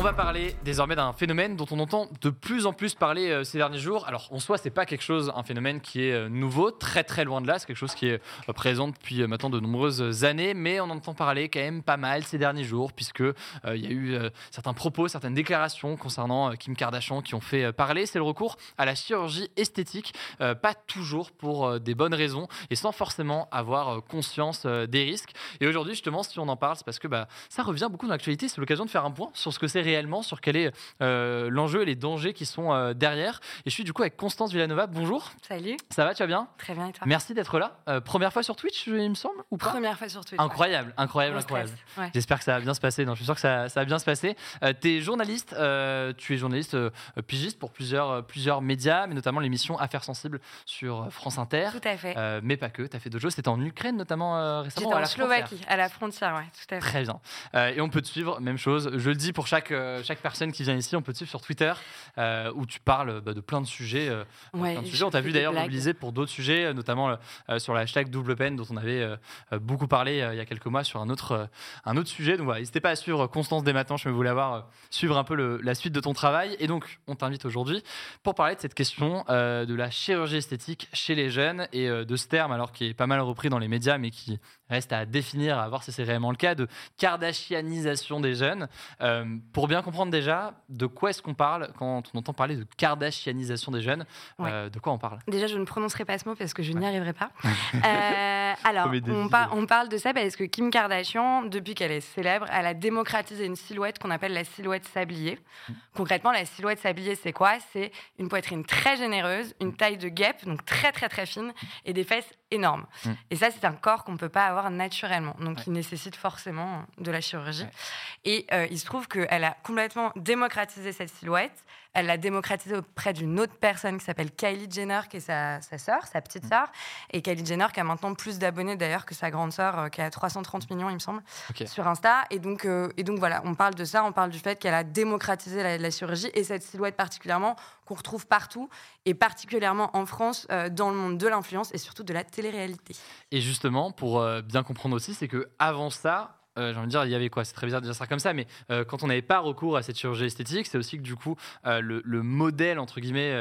On va parler désormais d'un phénomène dont on entend de plus en plus parler euh, ces derniers jours. Alors en soi, c'est pas quelque chose, un phénomène qui est euh, nouveau, très très loin de là. C'est quelque chose qui est euh, présent depuis maintenant de nombreuses années, mais on en entend parler quand même pas mal ces derniers jours, puisque il y a eu certains propos, certaines déclarations concernant Kim Kardashian qui ont fait parler. C'est le recours à la chirurgie esthétique, pas toujours pour des bonnes raisons et sans forcément avoir conscience des risques. Et aujourd'hui, justement, si on en parle, c'est parce que bah, ça revient beaucoup dans l'actualité. C'est l'occasion de faire un point sur ce que c'est réellement, sur quel est euh, l'enjeu et les dangers qui sont euh, derrière. Et je suis du coup avec Constance Villanova. Bonjour. Salut. Ça va, tu vas bien? Très bien et toi? Merci d'être là. Euh, première fois sur Twitch, il me semble, ou pas? Première fois sur Twitch. Incroyable, incroyable, incroyable. J'espère que ça va bien se passer. Non, je suis sûr que ça, ça va bien se passer. tu es journaliste, tu es journaliste pigiste pour plusieurs, plusieurs médias, mais notamment l'émission Affaires sensibles sur France Inter. Tout à fait. mais pas que, tu as fait d'autres choses. C'était en Ukraine notamment récemment. en Slovaquie, à la frontière, ouais, tout à fait. Très bien. et on peut te suivre, même chose. Je le dis pour chaque, chaque personne qui vient ici, on peut te suivre sur Twitter euh, où tu parles bah, de plein de sujets. Euh, plein de sujets. On t'a vu d'ailleurs mobiliser pour d'autres sujets, euh, notamment sur la hashtag double peine dont on avait beaucoup parlé il y a quelques mois sur un autre, un autre sujet. Donc voilà, n'hésitez pas à suivre Constance dès maintenant. Je me voulais avoir suivre un peu le, la suite de ton travail. Et donc, on t'invite aujourd'hui pour parler de cette question de la chirurgie esthétique chez les jeunes et de ce terme, alors qui est pas mal repris dans les médias, mais qui reste à définir, à voir si c'est réellement le cas, de kardashianisation des jeunes. pour bien comprendre déjà de quoi est-ce qu'on parle quand on entend parler de kardashianisation des jeunes. Euh, de quoi on parle? Déjà, je ne prononcerai pas ce mot parce que je n'y arriverai pas. euh, alors, on, on, parle de ça parce que Kim Kardashian, depuis qu'elle est célèbre, elle a démocratisé une silhouette qu'on appelle la silhouette sablier. Mm. Concrètement, la silhouette sablier, c'est quoi? C'est une poitrine très généreuse, une taille de guêpe, donc très très très fine, et des fesses énormes. Mm. Et ça, c'est un corps qu'on ne peut pas avoir naturellement, donc il nécessite forcément de la chirurgie. Et euh, il se trouve qu'elle a complètement démocratisé cette silhouette. Elle l'a démocratisée auprès d'une autre personne qui s'appelle Kylie Jenner, qui est sa, sa sœur, sa petite mm. sœur. Et Kylie Jenner qui a maintenant plus d'abonnés d'ailleurs que sa grande sœur, euh, qui a 330 millions, il me semble, sur Insta. Et donc, euh, et donc voilà, on parle de ça, on parle du fait qu'elle a démocratisé la, chirurgie et cette silhouette particulièrement qu'on retrouve partout et particulièrement en France euh, dans le monde de l'influence et surtout de la télé-réalité. Et justement, pour bien comprendre aussi, c'est que avant ça, euh, j'ai envie de dire, il y avait quoi? C'est très bizarre de dire ça comme ça, mais euh, quand on n'avait pas recours à cette chirurgie esthétique, c'est aussi que du coup, euh, le, modèle, entre guillemets,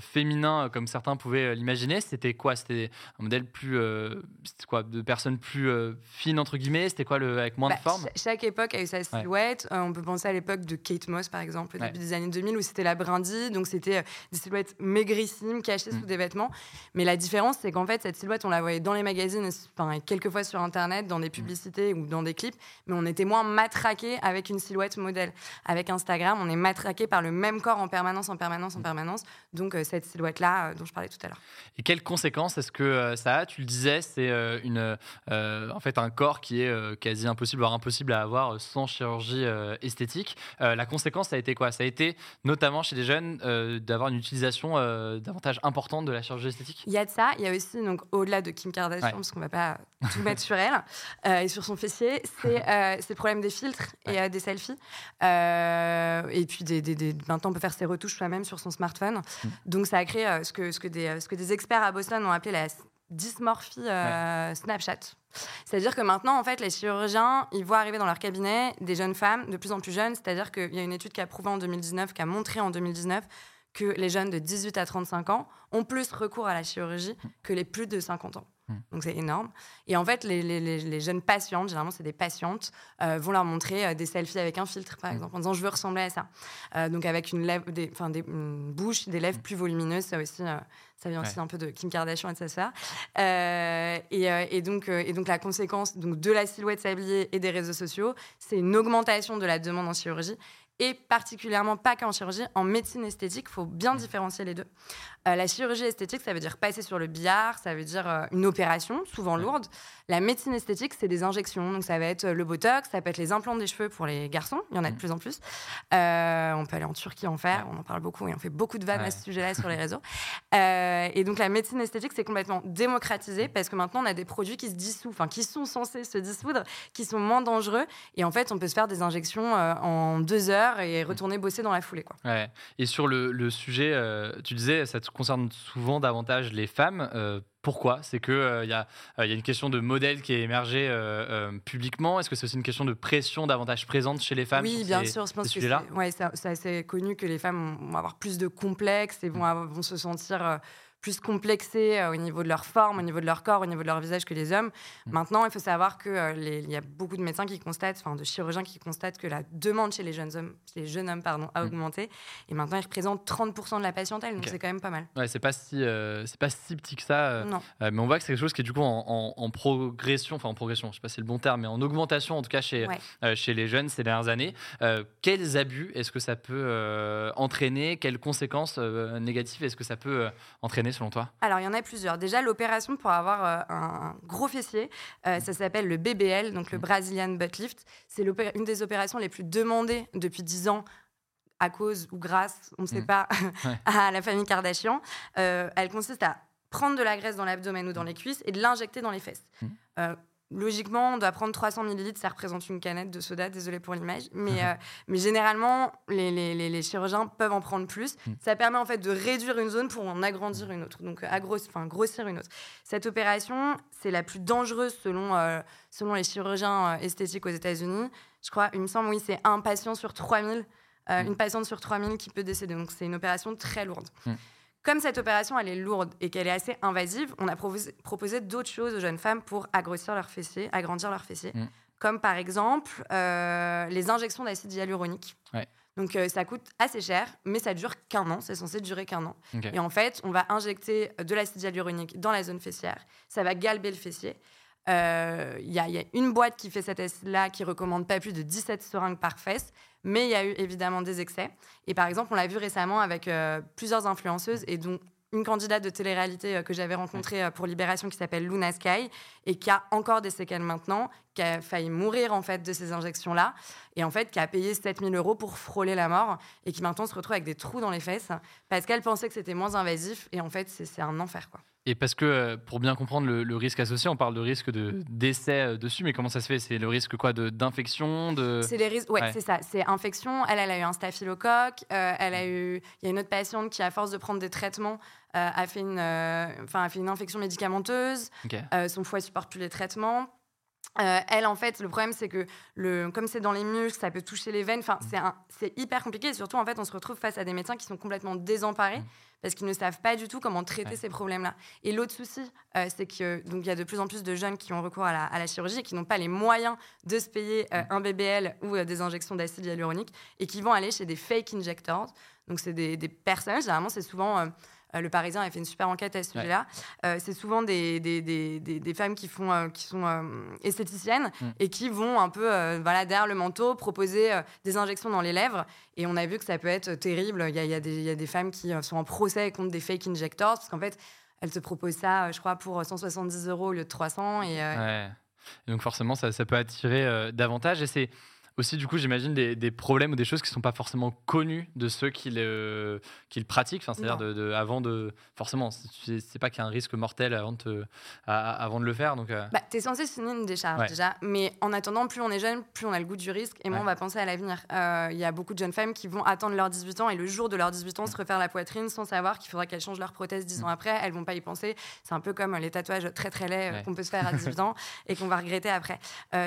féminin, comme certains pouvaient l'imaginer, c'était quoi? C'était un modèle plus. quoi? De personnes plus fines, entre guillemets C'était quoi, le, avec moins de bah, forme? Chaque époque a eu sa silhouette. on peut penser à l'époque de Kate Moss, par exemple, au début des années 2000, où c'était la brindille, donc c'était des silhouettes maigrissimes, cachées sous mm. des vêtements. Mais la différence, c'est qu'en fait, cette silhouette, on la voyait dans les magazines, enfin, quelquefois sur Internet, dans des mm. publicités ou dans des clips mais on était moins matraqué avec une silhouette modèle. Avec Instagram, on est matraqué par le même corps en permanence, en permanence, en permanence. Donc cette silhouette-là dont je parlais tout à l'heure. Et quelles conséquences est-ce que ça a? Tu le disais, c'est une, en fait un corps qui est quasi impossible, voire impossible à avoir sans chirurgie esthétique. la conséquence, ça a été quoi? Ça a été notamment chez les jeunes d'avoir une utilisation davantage importante de la chirurgie esthétique? Il y a de ça. Il y a aussi, donc, au-delà de Kim Kardashian, parce qu'on ne va pas tout mettre sur elle euh, et sur son fessier, c'est euh, le problème des filtres et euh, des selfies. Euh, et puis, des, des, maintenant, on peut faire ses retouches soi-même sur son smartphone. Mm. Donc, ça a créé ce, que, ce, que des, ce que des experts à Boston ont appelé la dysmorphie Snapchat. C'est-à-dire que maintenant, en fait, les chirurgiens, ils voient arriver dans leur cabinet des jeunes femmes de plus en plus jeunes. C'est-à-dire qu'il y a une étude qui a prouvé en 2019, qui a montré en 2019 que les jeunes de 18 à 35 ans ont plus recours à la chirurgie que les plus de 50 ans. Hmm. Donc c'est énorme. Et en fait, les, jeunes patientes, généralement c'est des patientes, euh, vont leur montrer euh, des selfies avec un filtre, par hmm. exemple, en disant je veux ressembler à ça. Euh, donc avec une, lèvre, des, des, une bouche, des lèvres hmm. plus volumineuses, ça aussi, ça vient aussi un peu de Kim Kardashian et de sa sœur. Et, donc, et donc la conséquence donc, de la silhouette sablier et des réseaux sociaux, c'est une augmentation de la demande en chirurgie et particulièrement pas qu'en chirurgie, en médecine esthétique, il faut bien différencier les deux. Euh, la chirurgie esthétique, ça veut dire passer sur le billard, ça veut dire euh, une opération, souvent lourde. La médecine esthétique, c'est des injections. Donc, ça va être euh, le botox, ça peut être les implants des cheveux pour les garçons. Il y en a de mm. plus en plus. on peut aller en Turquie en faire. On en parle beaucoup et on fait beaucoup de vannes à ce sujet-là sur les réseaux. et donc, la médecine esthétique, c'est complètement démocratisé parce que maintenant, on a des produits qui se dissouent, enfin, qui sont censés se dissoudre, qui sont moins dangereux. Et en fait, on peut se faire des injections en deux heures et retourner bosser dans la foulée. Quoi. Et sur le, le sujet, tu disais, ça te concerne souvent davantage les femmes. Euh, pourquoi? C'est qu'il euh, y, a, y, a une question de modèle qui est émergé euh, publiquement. Est-ce que c'est aussi une question de pression davantage présente chez les femmes Oui, bien sûr. Je pense que c'est ouais, assez connu que les femmes vont avoir plus de complexes et vont, mm. vont se sentir plus complexés euh, au niveau de leur forme, au niveau de leur corps, au niveau de leur visage que les hommes. Mm. Maintenant, il faut savoir qu'il euh, y a beaucoup de médecins qui constatent, enfin de chirurgiens qui constatent que la demande chez les jeunes hommes, les jeunes hommes pardon, a mm. augmenté. Et maintenant, ils représentent 30% de la patientèle, donc c'est quand même pas mal. Ouais, c'est pas si euh, c'est pas si petit que ça. non. mais on voit que c'est quelque chose qui est du coup en, progression, enfin en progression, je sais pas si c'est le bon terme, mais en augmentation en tout cas chez chez les jeunes ces dernières années. quels abus est-ce que ça peut entraîner? Quelles conséquences négatives est-ce que ça peut entraîner selon toi? Alors, il y en a plusieurs. Déjà, l'opération pour avoir euh, un gros fessier, euh, ça s'appelle le BBL, donc le mm. Brazilian Butt Lift. C'est une des opérations les plus demandées depuis 10 ans à cause ou grâce, on ne sait mm. pas, à la famille Kardashian. Euh, elle consiste à prendre de la graisse dans l'abdomen ou dans les cuisses et de l'injecter dans les fesses. Logiquement, on doit prendre 300 millilitres, ça représente une canette de soda, désolé pour l'image. Mais, euh, mais généralement, les, les, les, chirurgiens peuvent en prendre plus. Hmm. Ça permet en fait de réduire une zone pour en agrandir une autre, donc enfin, grossir une autre. Cette opération, c'est la plus dangereuse selon, euh, selon les chirurgiens euh, esthétiques aux États-Unis. Je crois, il me semble, oui, c'est un patient sur 3000, hmm. une patiente sur 3000 qui peut décéder. Donc c'est une opération très lourde. Comme cette opération, elle est lourde et qu'elle est assez invasive, on a proposé, d'autres choses aux jeunes femmes pour agrossir leurs fessiers, agrandir leurs fessiers. Mm. Comme par exemple euh, les injections d'acide hyaluronique. Donc euh, ça coûte assez cher, mais ça dure qu'un an. C'est censé durer qu'un an. Et en fait, on va injecter de l'acide hyaluronique dans la zone fessière. Ça va galber le fessier. Il euh, y, a une boîte qui fait cette test-là qui recommande pas plus de 17 seringues par fesse, mais il y a eu évidemment des excès. Et par exemple, on l'a vu récemment avec euh, plusieurs influenceuses et dont une candidate de télé-réalité euh, que j'avais rencontrée pour Libération qui s'appelle Luna Sky et qui a encore des séquelles maintenant, qui a failli mourir en fait de ces injections-là et en fait qui a payé 7000 euros pour frôler la mort et qui maintenant se retrouve avec des trous dans les fesses parce qu'elle pensait que c'était moins invasif et en fait c'est un enfer quoi. Et parce que, euh, pour bien comprendre le, risque associé, on parle de risque de décès euh, dessus, mais comment ça se fait? C'est le risque quoi d'infection de, C'est les risques, ouais, c'est ça. C'est infection. Elle, elle a eu un staphylocoque. Euh, elle a eu, il y a une autre patiente qui, à force de prendre des traitements, a fait une, enfin, a fait une infection médicamenteuse. son foie supporte plus les traitements. Elle, en fait, le problème, c'est que le, comme c'est dans les muscles, ça peut toucher les veines. Enfin, mm. c'est hyper compliqué. Et surtout, en fait, on se retrouve face à des médecins qui sont complètement désemparés. Mm parce qu'ils ne savent pas du tout comment traiter ces problèmes-là. Et l'autre souci, euh, c'est qu'il y a de plus en plus de jeunes qui ont recours à la, chirurgie et qui n'ont pas les moyens de se payer euh, un BBL ou euh, des injections d'acide hyaluronique et qui vont aller chez des fake injectors. Donc, c'est des, personnes, généralement, c'est souvent le Parisien a fait une super enquête à ce sujet-là. c'est souvent des, des, des, des, femmes qui, font, qui sont esthéticiennes mm. et qui vont un peu voilà, derrière le manteau proposer des injections dans les lèvres. Et on a vu que ça peut être terrible. Il y a, y a, des, y a des femmes qui sont en procès contre des fake injectors parce qu'en fait, elles te proposent ça, je crois, pour 170 euros au lieu de 300. Et, ouais. donc forcément, ça, ça peut attirer davantage. Et c'est aussi, du coup, j'imagine des, problèmes ou des choses qui ne sont pas forcément connues de ceux qui le, qui le pratiquent. Enfin, C'est-à-dire de, avant de. Forcément, c'est pas qu'il y a un risque mortel avant de, avant de le faire. Donc, euh. bah, tu es censé signer une décharge déjà. Mais en attendant, plus on est jeune, plus on a le goût du risque. Et moi, on va penser à l'avenir. Euh, il y a beaucoup de jeunes femmes qui vont attendre leurs 18 ans et le jour de leurs 18 ans se refaire la poitrine sans savoir qu'il faudra qu'elles changent leur prothèse 10 ans mm. après. Elles vont pas y penser. C'est un peu comme les tatouages très très laids euh, qu'on peut se faire à 18 ans et qu'on va regretter après.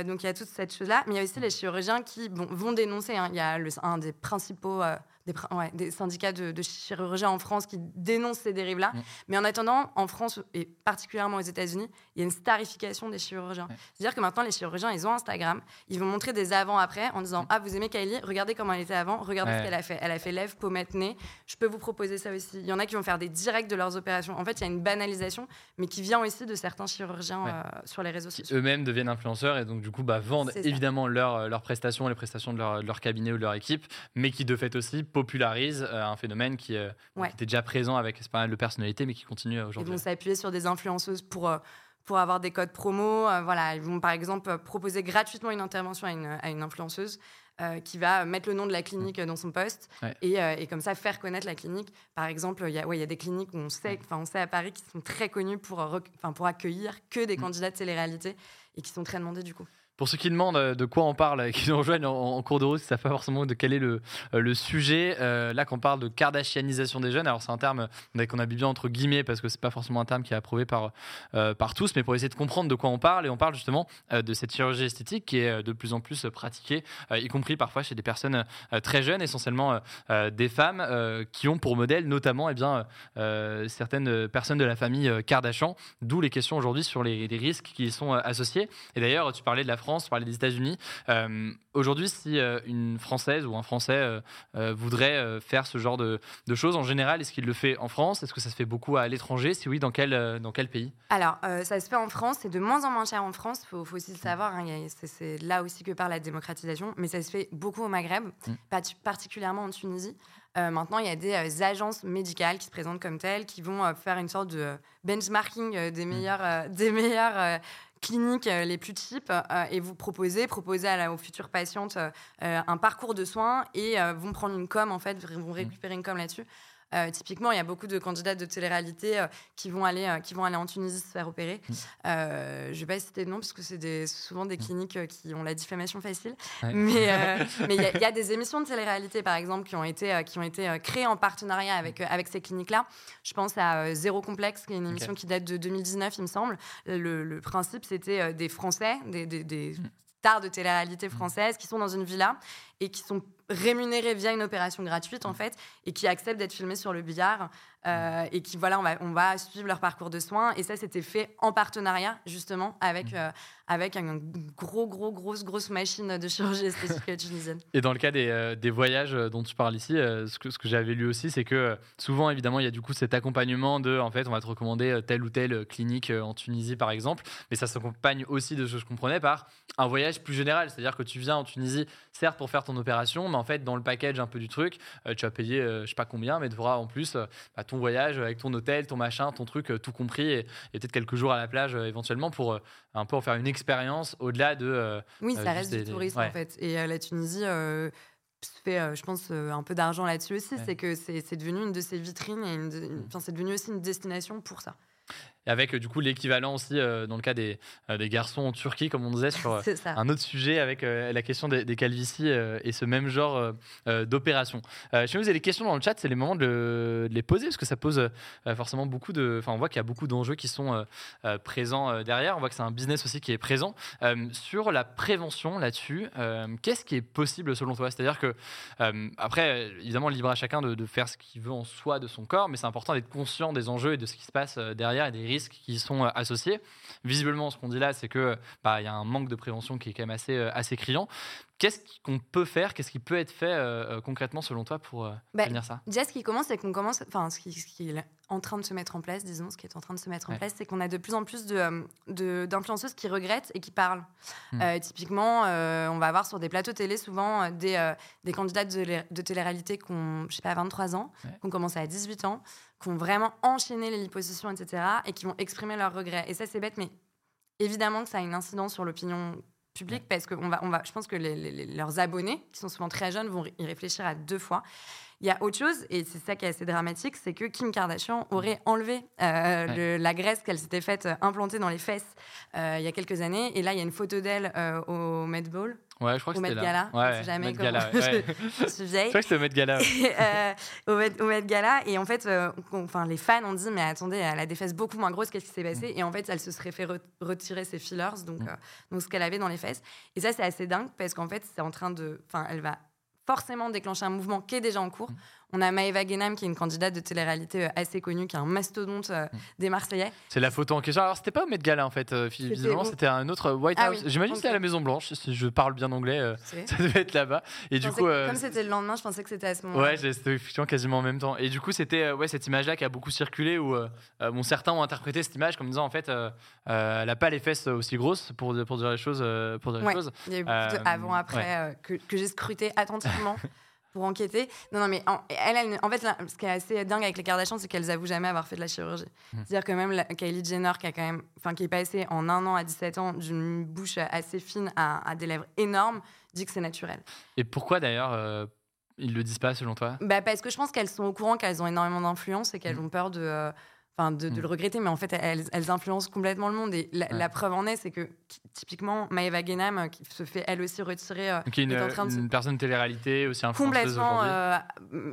donc il y a toute cette chose-là. Mais il y a aussi les chirurgiens qui vont dénoncer. Hein. Il y a un des principaux euh, des, syndicats de, chirurgiens en France qui dénoncent ces dérives-là. Mm. Mais en attendant, en France et particulièrement aux États-Unis, il y a une starification des chirurgiens. C'est-à-dire que maintenant, les chirurgiens, ils ont Instagram, ils vont montrer des avant-après en disant mm. Ah, vous aimez Kylie Regardez comment elle était avant, regardez ce qu'elle a fait. Elle a fait lèvres, pommettes, nez. Je peux vous proposer ça aussi. Il y en a qui vont faire des directs de leurs opérations. En fait, il y a une banalisation, mais qui vient aussi de certains chirurgiens euh, sur les réseaux sociaux. Eux-mêmes deviennent influenceurs et donc, du coup, bah, vendent évidemment leurs leur prestations, les prestations de leur, leur, cabinet ou de leur équipe, mais qui de fait aussi popularise euh, un phénomène qui, euh, était déjà présent avec pas mal de personnalités, mais qui continue aujourd'hui. Ils vont s'appuyer sur des influenceuses pour euh, pour avoir des codes promo. voilà, ils vont par exemple proposer gratuitement une intervention à une, à une influenceuse qui va mettre le nom de la clinique dans son poste et, et, comme ça faire connaître la clinique. Par exemple, il y, a, ouais, y a des cliniques où on sait, enfin on sait à Paris qui sont très connues pour, pour accueillir que des mm. candidats de télé-réalité et qui sont très demandés du coup. Pour ceux qui demandent euh, de quoi on parle et qui nous rejoignent en, cours de route, ça fait forcément de quel est le, euh, le sujet. Euh, là, qu'on parle de kardashianisation des jeunes, alors c'est un terme qu'on a bien entre guillemets parce que c'est pas forcément un terme qui est approuvé par, par tous, mais pour essayer de comprendre de quoi on parle. Et on parle justement de cette chirurgie esthétique qui est de plus en plus pratiquée, y compris parfois chez des personnes très jeunes, essentiellement des femmes qui ont pour modèle notamment eh bien, certaines personnes de la famille Kardashian, d'où les questions aujourd'hui sur les, les, risques qui y sont associés. Et d'ailleurs, tu parlais de la France, parler des États-Unis. Euh, aujourd'hui, si euh, une Française ou un Français euh, voudrait faire ce genre de, choses, en général, est-ce qu'il le fait en France? Est-ce que ça se fait beaucoup à l'étranger? Si oui, dans quel, dans quel pays? Alors, ça se fait en France. C'est de moins en moins cher en France. Il faut, aussi le savoir. Hein, c'est là aussi que parle la démocratisation. Mais ça se fait beaucoup au Maghreb, mm. particulièrement en Tunisie. maintenant, il y a des agences médicales qui se présentent comme telles, qui vont faire une sorte de benchmarking des mm. meilleurs, des meilleurs cliniques euh, les plus types euh, et vous proposez, proposer à aux futures patientes euh, un parcours de soins et vont prendre une com en fait, vont récupérer une com là-dessus. Euh, typiquement, il y a beaucoup de candidats de télé-réalité euh, qui, vont aller, euh, qui vont aller en Tunisie se faire opérer. Mm. je ne vais pas citer de nom parce que c'est souvent des mm. cliniques qui ont la diffamation facile. Mais il y, a des émissions de télé-réalité, par exemple, qui ont été, qui ont été créées en partenariat avec, avec ces cliniques-là. Je pense à Zéro Complexe, qui est une émission qui date de 2019, il me semble. Le, principe, c'était des Français, des, des, mm. stars de télé-réalité françaises qui sont dans une villa et qui sont rémunérés via une opération gratuite en fait et qui acceptent d'être filmés sur le billard euh, et qui voilà on va, on va suivre leur parcours de soins. Et ça c'était fait en partenariat justement avec, euh, avec un gros gros grosse grosse machine de chirurgie esthétique tunisienne. Et dans le cas des, euh, des voyages dont tu parles ici, ce que, ce que j'avais lu aussi c'est que souvent évidemment il y a du coup cet accompagnement de en fait on va te recommander telle ou telle clinique en Tunisie par exemple. Mais ça s'accompagne aussi de ce que je comprenais par un voyage plus général. C'est-à-dire que tu viens en Tunisie certes pour faire ton opération mais en fait, dans le package un peu du truc, euh, tu vas payer euh, je sais pas combien, mais tu auras en plus euh, bah, ton voyage avec ton hôtel, ton machin, ton truc, tout compris, et, peut-être quelques jours à la plage éventuellement pour un peu en faire une expérience au-delà de. oui, ça reste du tourisme en fait. Et la Tunisie fait, je pense, un peu d'argent là-dessus aussi. C'est que c'est devenu une de ces vitrines et mmh. c'est devenu aussi une destination pour ça avec du coup l'équivalent aussi euh, dans le cas des, euh, des, garçons en Turquie, comme on disait, sur euh, un autre sujet avec la question des, calvities et ce même genre d'opération. si vous avez des questions dans le chat, c'est les moments de, les poser parce que ça pose forcément beaucoup de. Enfin, on voit qu'il y a beaucoup d'enjeux qui sont présents derrière. On voit que c'est un business aussi qui est présent. sur la prévention là-dessus, qu'est-ce qui est possible selon toi? C'est-à-dire que, après, évidemment, libre à chacun de, de faire ce qu'il veut en soi de son corps, mais c'est important d'être conscient des enjeux et de ce qui se passe derrière et des risques qui sont euh, associés. Visiblement, ce qu'on dit là, c'est que bah, y a un manque de prévention qui est quand même assez, euh, assez criant. Qu'est-ce qu'on peut faire Qu'est-ce qui peut être fait euh, euh, concrètement selon toi pour euh, bah, ça? Déjà, ce qui commence, c'est qu'on commence, enfin, ce qui, est en train de se mettre en place, disons, ce qui est en train de se mettre en place, c'est qu'on a de plus en plus de, d'influenceuses qui regrettent et qui parlent. Hmm. typiquement, on va avoir sur des plateaux télé souvent des, des candidates de, de télé-réalité qui ont, je sais pas, 23 ans, qui ont commencé à 18 ans, qui ont vraiment enchaîné les liposuctions, etc., et qui vont exprimer leurs regrets. Et ça, c'est bête, mais évidemment que ça a une incidence sur l'opinion public parce que on va, on va, je pense que leurs abonnés, qui sont souvent très jeunes, vont y réfléchir à deux fois. Il y a autre chose, et c'est ça qui est assez dramatique, c'est que Kim Kardashian aurait enlevé euh, la graisse qu'elle s'était faite euh, implanter dans les fesses euh, il y a quelques années. Et là, il y a une photo d'elle au Met Ball. Ouais, je crois que c'était Gala. Ouais, jamais Met Gala, je, suis vieille. Je crois que c'était au Met Gala. au, Met, Gala. Et en fait, enfin, les fans ont dit, mais attendez, elle a des fesses beaucoup moins grosses, qu'est-ce qui s'est passé? Mm. Et en fait, elle se serait fait retirer ses fillers, donc, mm. donc ce qu'elle avait dans les fesses. Et ça, c'est assez dingue parce qu'en fait, c'est en train de. Enfin, elle va forcément déclencher un mouvement qui est déjà en cours. On a Maëva Guénam, qui est une candidate de télé-réalité euh, assez connue, qui est un mastodonte euh, mm. des Marseillais. C'est la photo en question. Alors, c'était pas au Met Gala, en fait, euh, visiblement, c'était un autre White ah House. J'imagine que c'était à la Maison Blanche, si je parle bien anglais, ça devait être là-bas. Et du coup. Comme c'était le lendemain, je pensais que c'était à ce moment-là. Ouais, c'était effectivement quasiment en même temps. Et du coup, c'était ouais, cette image-là qui a beaucoup circulé, où bon, certains ont interprété cette image comme disant, en fait, elle n'a pas les fesses aussi grosses pour, pour dire les choses. Pour dire les choses. Il y a eu beaucoup de avant-après que, que j'ai scruté attentivement. pour enquêter. Non, non, mais en, elle, en fait, ce qui est assez dingue avec les Kardashians, c'est qu'elles avouent jamais avoir fait de la chirurgie. Mmh. C'est-à-dire que même Kylie Jenner, qui a quand même, enfin, qui est passée en un an à 17 ans d'une bouche assez fine à, des lèvres énormes, dit que c'est naturel. Et pourquoi d'ailleurs euh, ils le disent pas selon toi? Bah, parce que je pense qu'elles sont au courant qu'elles ont énormément d'influence et qu'elles mmh. ont peur de euh, enfin de, le mm. regretter, mais en fait, elles, influencent complètement le monde. Et la, preuve en est, c'est que typiquement, Maëva Guénam, euh, qui se fait elle aussi retirer, euh, une, est en train de une personne télé-réalité aussi influenceuse complètement. Euh,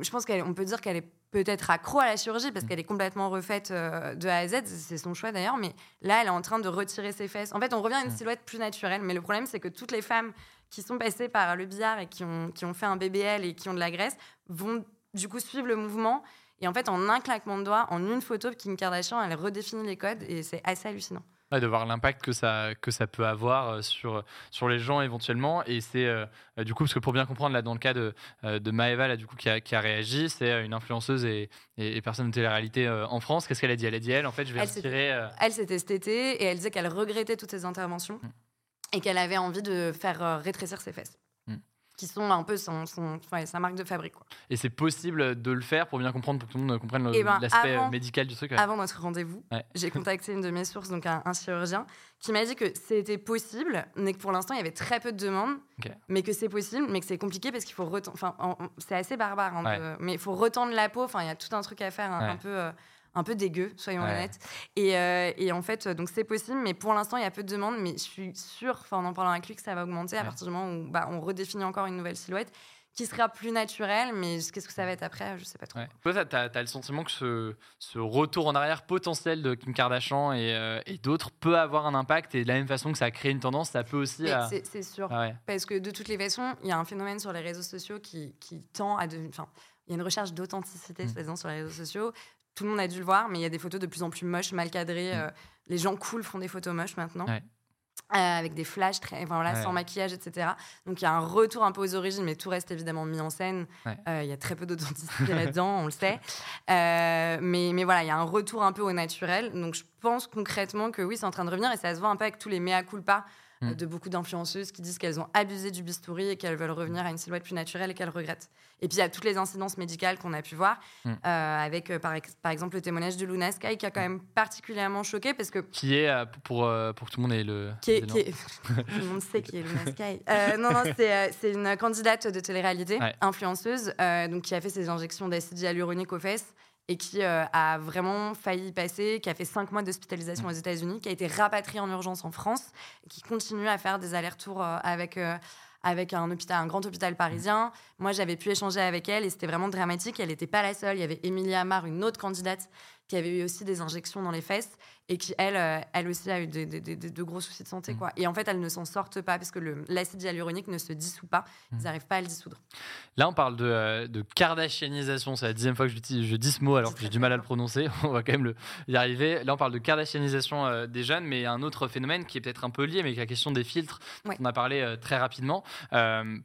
je pense qu'on peut dire qu'elle est peut-être accro à la chirurgie parce mm. qu'elle est complètement refaite de A à Z. C'est son choix d'ailleurs, mais là, elle est en train de retirer ses fesses. En fait, on revient à une mm. silhouette plus naturelle, mais le problème, c'est que toutes les femmes qui sont passées par le billard et qui ont, qui ont fait un BBL et qui ont de la graisse vont du coup suivre le mouvement et en fait, en un claquement de doigts, en une photo, Kim Kardashian, elle redéfinit les codes et c'est assez hallucinant. de voir l'impact que ça, que ça peut avoir euh, sur, sur les gens éventuellement. Et c'est euh, du coup, parce que pour bien comprendre, là, dans le cas de, euh, de Maëva, là, du coup, qui a, qui a réagi, c'est une influenceuse et, et, personne de télé-réalité en France. Qu'est-ce qu'elle a dit? Elle a dit, elle, en fait, je vais elle retirer. Elle, s'était cet été et elle disait qu'elle regrettait toutes ses interventions mm. et qu'elle avait envie de faire rétrécir ses fesses qui sont un peu son, sa marque de fabrique. Quoi. Et c'est possible de le faire pour bien comprendre, pour que tout le monde comprenne eh ben, l'aspect euh, médical du truc Avant notre rendez-vous, j'ai contacté une de mes sources, donc un, chirurgien, qui m'a dit que c'était possible, mais que pour l'instant, il y avait très peu de demandes, mais que c'est possible, mais que c'est compliqué parce qu'il faut... Enfin, c'est assez barbare, mais il faut retendre la peau, enfin, il y a tout un truc à faire un, peu... Euh, un peu dégueu, soyons honnêtes. Et, euh, et, en fait, donc c'est possible, mais pour l'instant, il y a peu de demandes. Mais je suis sûre, en en parlant avec lui, que ça va augmenter à partir du moment où bah, on redéfinit encore une nouvelle silhouette qui sera plus naturelle, mais qu'est-ce que ça va être après, je sais pas trop. Ouais. tu as, le sentiment que ce, ce, retour en arrière potentiel de Kim Kardashian et, euh, et d'autres peut avoir un impact, et de la même façon que ça a créé une tendance, ça peut aussi... C'est sûr, ah parce que de toutes les façons, il y a un phénomène sur les réseaux sociaux qui, qui tend à devenir... Il y a une recherche d'authenticité, mmh. sur les réseaux sociaux tout le monde a dû le voir, mais il y a des photos de plus en plus moches, mal cadrées. Mm. Euh, les gens cool font des photos moches maintenant. Euh, avec des flashs très, enfin, voilà, sans maquillage, etc. Donc il y a un retour un peu aux origines, mais tout reste évidemment mis en scène. Euh, il y a très peu d'authenticité là-dedans, on le sait. mais, mais voilà, il y a un retour un peu au naturel. Donc je pense concrètement que oui, c'est en train de revenir et ça se voit un peu avec tous les mea culpa Mm. de beaucoup d'influenceuses qui disent qu'elles ont abusé du bistouri et qu'elles veulent revenir à une silhouette plus naturelle et qu'elles regrettent. Et puis il y a toutes les incidences médicales qu'on a pu voir, mm. euh, avec euh, par, par, exemple le témoignage de Luna Sky qui a quand même particulièrement choqué parce que. Qui est, euh, pour, pour que tout le monde ait le. Qui est, tout le monde sait qui est Luna Sky. non, non, c'est une candidate de télé-réalité, influenceuse, donc qui a fait ses injections d'acide hyaluronique aux fesses et qui euh, a vraiment failli passer, qui a fait cinq mois d'hospitalisation mm. aux États-Unis, qui a été rapatriée en urgence en France, qui continue à faire des allers-retours euh, avec, euh, avec un, hôpital, un grand hôpital parisien. Moi, j'avais pu échanger avec elle et c'était vraiment dramatique. Elle n'était pas la seule. Il y avait Emilia Amar, une autre candidate, qui avait eu aussi des injections dans les fesses et qui, elle, euh, elle aussi a eu de, gros soucis de santé. Mm. Quoi. Et en fait, elles ne s'en sortent pas parce que l'acide hyaluronique ne se dissout pas. Ils n'arrivent mm. pas à le dissoudre. Là, on parle de, euh, de Kardashianisation. C'est la dixième fois que je, dis ce mot alors que j'ai du mal à le prononcer. on va quand même le, y arriver. Là, on parle de Kardashianisation euh, des jeunes, mais un autre phénomène qui est peut-être un peu lié, mais qui est la question des filtres. On a parlé très rapidement.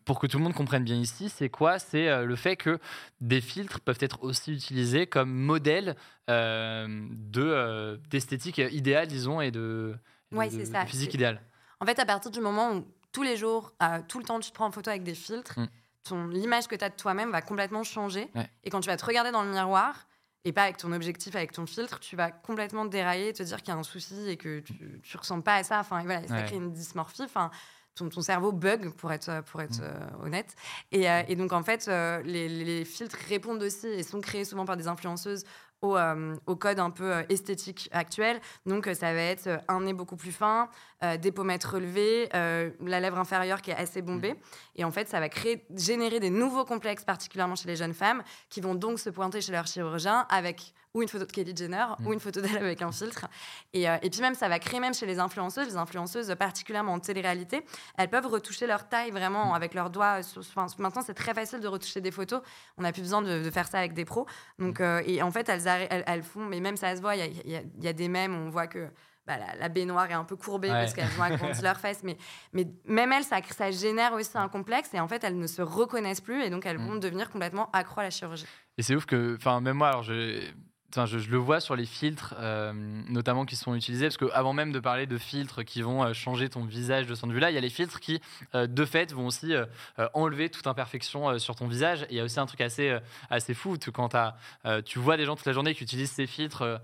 pour que tout le monde comprenne bien ici, c'est quoi? C'est le fait que des filtres peuvent être aussi utilisés comme modèle de d'esthétique idéal, disons, et de, physique idéal. En fait, à partir du moment où tous les jours, tout le temps, tu te prends en photo avec des filtres, mm. ton l'image que tu as de toi-même va complètement changer. Et quand tu vas te regarder dans le miroir, et pas avec ton objectif, avec ton filtre, tu vas complètement dérailler et te dire qu'il y a un souci et que tu, ne ressens pas à ça. Enfin, voilà, ça crée une dysmorphie. Enfin, ton, ton, cerveau bug, pour être, pour être mm. euh, honnête. Et, euh, et, donc, en fait, euh, les, les, filtres répondent aussi et sont créés souvent par des influenceuses au, euh, au, code un peu euh, esthétique actuel. Donc, euh, ça va être un nez beaucoup plus fin, des pommettes relevées, la lèvre inférieure qui est assez bombée. Mmh. Et en fait, ça va créer, générer des nouveaux complexes, particulièrement chez les jeunes femmes, qui vont donc se pointer chez leur chirurgien avec ou une photo de Kelly Jenner mm. ou une photo d'elle avec un filtre. Et, euh, et, puis même, ça va créer même chez les influenceuses, les influenceuses particulièrement en télé-réalité, elles peuvent retoucher leur taille vraiment mm. avec leurs doigts. Enfin, maintenant, c'est très facile de retoucher des photos. On n'a plus besoin de, faire ça avec des pros. Donc, mm. euh, et en fait, elles, elles, font, mais même ça se voit, il y, y, a des mèmes, on voit que bah, la, baignoire est un peu courbée parce qu'elles ont agrandi leurs fesses. Mais, mais même elles, ça, ça génère aussi un complexe et en fait, elles ne se reconnaissent plus et donc elles vont devenir complètement accro à la chirurgie. Et c'est ouf que, enfin, même moi, alors je je, le vois sur les filtres, euh, notamment qui sont utilisés, parce qu'avant même de parler de filtres qui vont euh, changer ton visage de ce point de vue-là, il y a les filtres qui, euh, de fait, vont aussi enlever toute imperfection sur ton visage. Et il y a aussi un truc assez, assez fou, quand tu vois des gens toute la journée qui utilisent ces filtres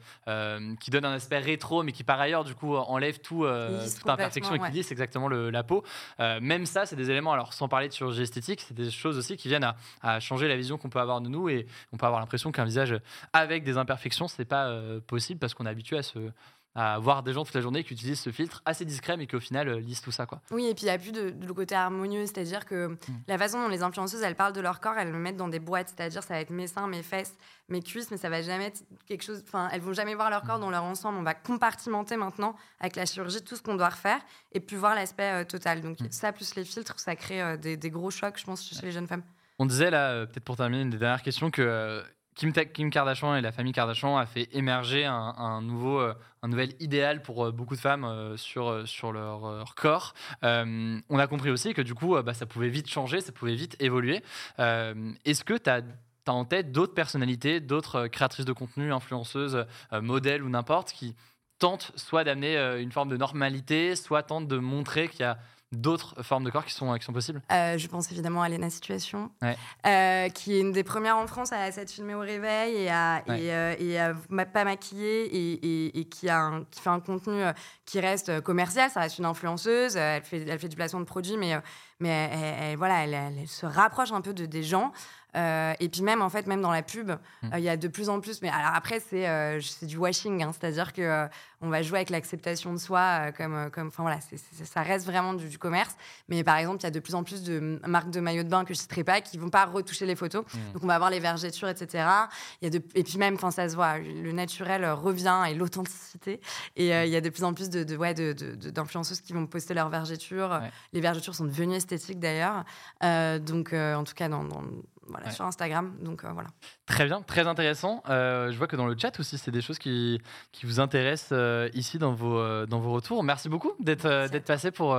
qui donnent un aspect rétro, mais qui par ailleurs, du coup, enlèvent tout, toute imperfection et qui disent exactement la peau. même ça, c'est des éléments, alors sans parler de chirurgie esthétique, c'est des choses aussi qui viennent à, à changer la vision qu'on peut avoir de nous et on peut avoir l'impression qu'un visage avec des imperfections perfection, c'est pas euh, possible parce qu'on est habitué à se à voir des gens toute la journée qui utilisent ce filtre assez discret mais qui au final euh, lisent tout ça quoi. Oui et puis il n'y a plus de, le côté harmonieux, c'est-à-dire que hmm. la façon dont les influenceuses elles parlent de leur corps, elles le mettent dans des boîtes, c'est-à-dire ça va être mes seins, mes fesses, mes cuisses, mais ça va jamais être quelque chose, enfin elles vont jamais voir leur corps hmm. dans leur ensemble, on va compartimenter maintenant avec la chirurgie tout ce qu'on doit refaire et puis voir l'aspect euh, total. Donc hmm. ça plus les filtres, ça crée des, des, gros chocs je pense chez les jeunes femmes. On disait là, peut-être pour terminer, une des dernières questions que Kim, Kardashian et la famille Kardashian a fait émerger un, nouveau, euh, un nouvel idéal pour euh, beaucoup de femmes euh, sur, sur leur, corps. on a compris aussi que du coup, bah, ça pouvait vite changer, ça pouvait vite évoluer. Est-ce que tu as en tête d'autres personnalités, d'autres créatrices de contenu, influenceuses, modèles ou n'importe, qui tentent soit d'amener une forme de normalité, soit tentent de montrer qu'il y a d'autres formes de corps qui sont, qui sont possibles? Euh, Je pense évidemment à Lena Situation, euh, qui est une des premières en France à s'être filmée au réveil et à, et, euh, pas maquiller et, qui, a un, qui fait un contenu qui reste commercial. Ça reste une influenceuse, elle fait, elle fait du placement de produits, mais, mais elle, voilà, elle, elle, se rapproche un peu de, des gens. Euh, et puis même, en fait, même dans la pub, mm. euh, il y a de plus en plus. Mais alors après, c'est euh, du washing, hein, c'est-à-dire que on va jouer avec l'acceptation de soi, comme, comme, enfin voilà, ça reste vraiment du, commerce. Mais par exemple, il y a de plus en plus de marques de maillots de bain que je citerai pas, qui vont pas retoucher les photos. Mm. Donc on va avoir les vergetures, etc. Il y a de, et puis même, enfin ça se voit, le naturel revient et l'authenticité. Et il y a de plus en plus de, de ouais, d'influenceuses qui vont poster leurs vergetures. Les vergetures sont devenues esthétiques d'ailleurs. donc en tout cas dans voilà, sur Instagram. Donc euh, voilà. Très bien, très intéressant. Euh, je vois que dans le chat aussi, c'est des choses qui, qui vous intéressent euh, ici dans vos, dans vos retours. Merci beaucoup d'être d'être passé pour,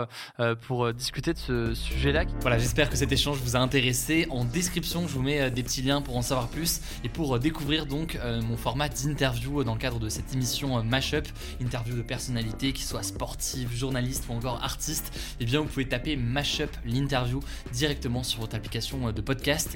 pour discuter de ce sujet-là. Voilà, j'espère que cet échange vous a intéressé. En description, je vous mets des petits liens pour en savoir plus et pour découvrir donc mon format d'interview dans le cadre de cette émission Mashup, interview de personnalités, qui soient sportives, journalistes ou encore artistes. Et eh bien, vous pouvez taper Mashup l'interview directement sur votre application de podcast.